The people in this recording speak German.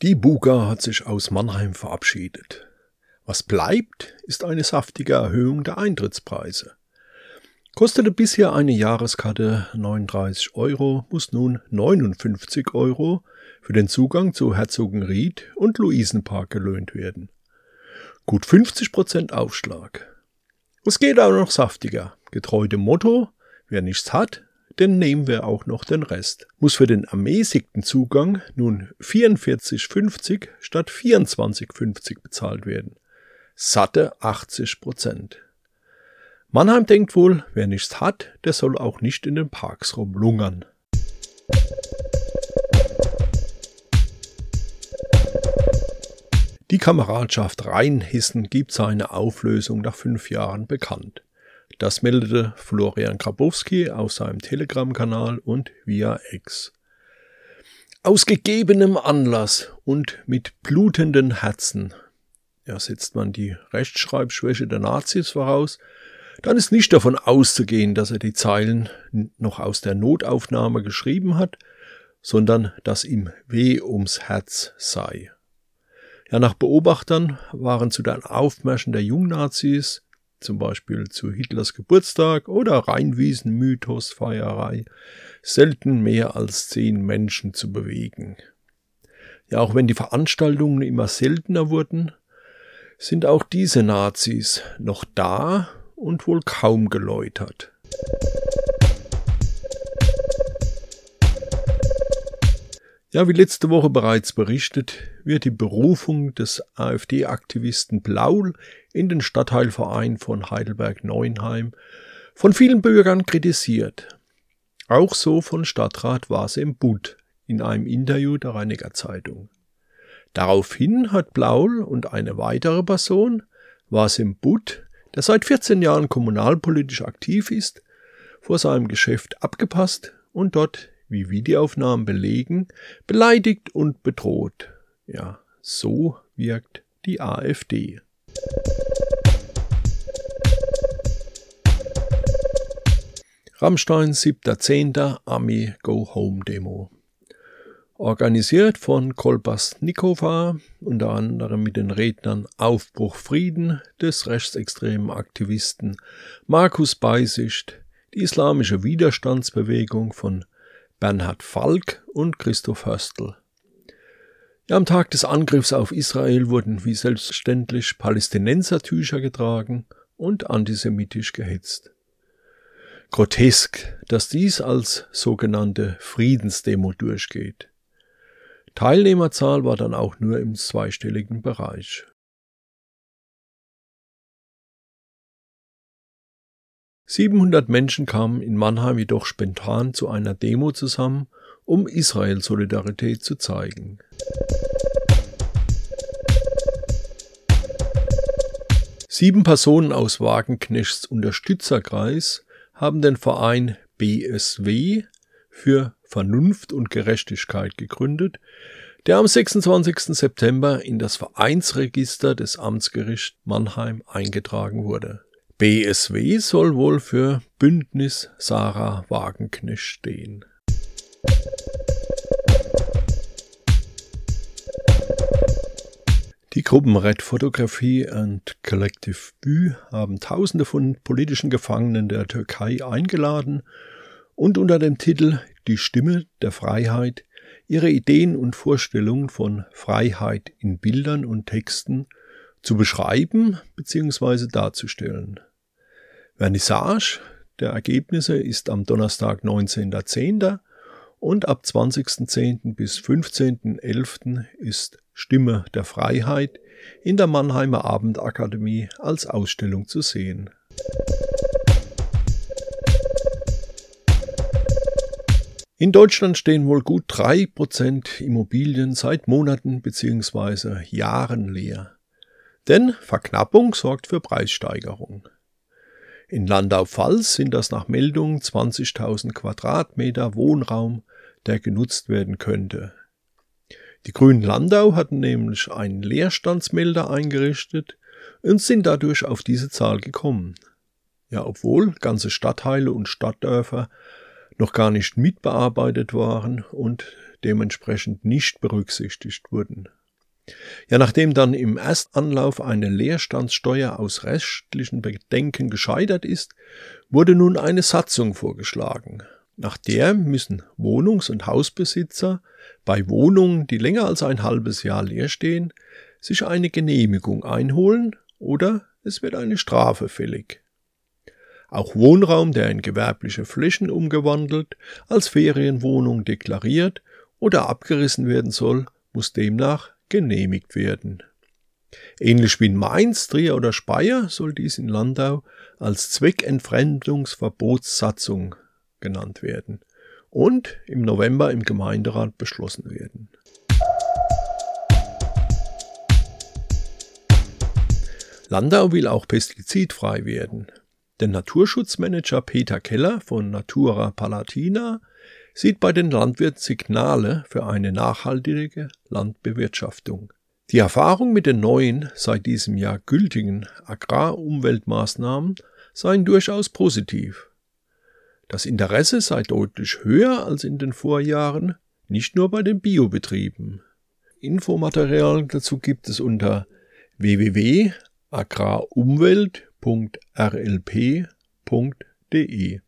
Die Buga hat sich aus Mannheim verabschiedet. Was bleibt, ist eine saftige Erhöhung der Eintrittspreise. Kostete bisher eine Jahreskarte 39 Euro, muss nun 59 Euro für den Zugang zu Herzogenried und Luisenpark gelöhnt werden. Gut 50 Prozent Aufschlag. Es geht auch noch saftiger. Getreu dem Motto, wer nichts hat, denn nehmen wir auch noch den Rest. Muss für den ermäßigten Zugang nun 44,50 statt 24,50 bezahlt werden. Satte 80 Prozent. Mannheim denkt wohl, wer nichts hat, der soll auch nicht in den Parks rumlungern. Die Kameradschaft Rheinhissen gibt seine Auflösung nach fünf Jahren bekannt. Das meldete Florian Grabowski auf seinem Telegram-Kanal und via X. Aus gegebenem Anlass und mit blutenden Herzen ja, setzt man die Rechtschreibschwäche der Nazis voraus, dann ist nicht davon auszugehen, dass er die Zeilen noch aus der Notaufnahme geschrieben hat, sondern dass ihm weh ums Herz sei. Ja, nach Beobachtern waren zu den Aufmärschen der Jungnazis zum Beispiel zu Hitlers Geburtstag oder Rheinwiesen-Mythosfeierei, selten mehr als zehn Menschen zu bewegen. Ja, auch wenn die Veranstaltungen immer seltener wurden, sind auch diese Nazis noch da und wohl kaum geläutert. Ja, wie letzte Woche bereits berichtet, wird die Berufung des AfD-Aktivisten Blaul in den Stadtteilverein von Heidelberg-Neuenheim von vielen Bürgern kritisiert. Auch so von Stadtrat Wasem Butt in einem Interview der Rheiniger Zeitung. Daraufhin hat Blaul und eine weitere Person, Wasem Butt, der seit 14 Jahren kommunalpolitisch aktiv ist, vor seinem Geschäft abgepasst und dort wie Videoaufnahmen belegen, beleidigt und bedroht. Ja, so wirkt die AfD. Rammstein 7.10. Army Go Home Demo. Organisiert von Kolbas Nikova, unter anderem mit den Rednern Aufbruch Frieden des rechtsextremen Aktivisten Markus Beisicht, die islamische Widerstandsbewegung von Bernhard Falk und Christoph Höstl. Ja, am Tag des Angriffs auf Israel wurden wie selbstverständlich Palästinensertücher getragen und antisemitisch gehetzt. Grotesk, dass dies als sogenannte Friedensdemo durchgeht. Teilnehmerzahl war dann auch nur im zweistelligen Bereich. 700 Menschen kamen in Mannheim jedoch spontan zu einer Demo zusammen, um Israel-Solidarität zu zeigen. Sieben Personen aus Wagenknechts Unterstützerkreis haben den Verein BSW für Vernunft und Gerechtigkeit gegründet, der am 26. September in das Vereinsregister des Amtsgerichts Mannheim eingetragen wurde. BSW soll wohl für Bündnis Sarah Wagenknecht stehen. Die Gruppen Red Photography und Collective Bü haben Tausende von politischen Gefangenen der Türkei eingeladen und unter dem Titel Die Stimme der Freiheit ihre Ideen und Vorstellungen von Freiheit in Bildern und Texten zu beschreiben bzw. darzustellen. Vernissage der Ergebnisse ist am Donnerstag 19.10. und ab 20.10. bis 15.11. ist Stimme der Freiheit in der Mannheimer Abendakademie als Ausstellung zu sehen. In Deutschland stehen wohl gut drei Prozent Immobilien seit Monaten bzw. Jahren leer. Denn Verknappung sorgt für Preissteigerung. In Landau-Pfalz sind das nach Meldung 20.000 Quadratmeter Wohnraum, der genutzt werden könnte. Die Grünen Landau hatten nämlich einen Leerstandsmelder eingerichtet und sind dadurch auf diese Zahl gekommen. Ja, obwohl ganze Stadtteile und Stadtdörfer noch gar nicht mitbearbeitet waren und dementsprechend nicht berücksichtigt wurden. Ja, nachdem dann im Erstanlauf eine Leerstandssteuer aus rechtlichen Bedenken gescheitert ist, wurde nun eine Satzung vorgeschlagen. Nach der müssen Wohnungs- und Hausbesitzer bei Wohnungen, die länger als ein halbes Jahr leer stehen, sich eine Genehmigung einholen oder es wird eine Strafe fällig. Auch Wohnraum, der in gewerbliche Flächen umgewandelt, als Ferienwohnung deklariert oder abgerissen werden soll, muss demnach genehmigt werden. Ähnlich wie in Mainz, Trier oder Speyer soll dies in Landau als Zweckentfremdungsverbotssatzung genannt werden und im November im Gemeinderat beschlossen werden. Landau will auch pestizidfrei werden. Der Naturschutzmanager Peter Keller von Natura Palatina sieht bei den Landwirten Signale für eine nachhaltige Landbewirtschaftung. Die Erfahrung mit den neuen, seit diesem Jahr gültigen Agrarumweltmaßnahmen seien durchaus positiv. Das Interesse sei deutlich höher als in den Vorjahren, nicht nur bei den Biobetrieben. Infomaterial dazu gibt es unter www.agrarumwelt.rlp.de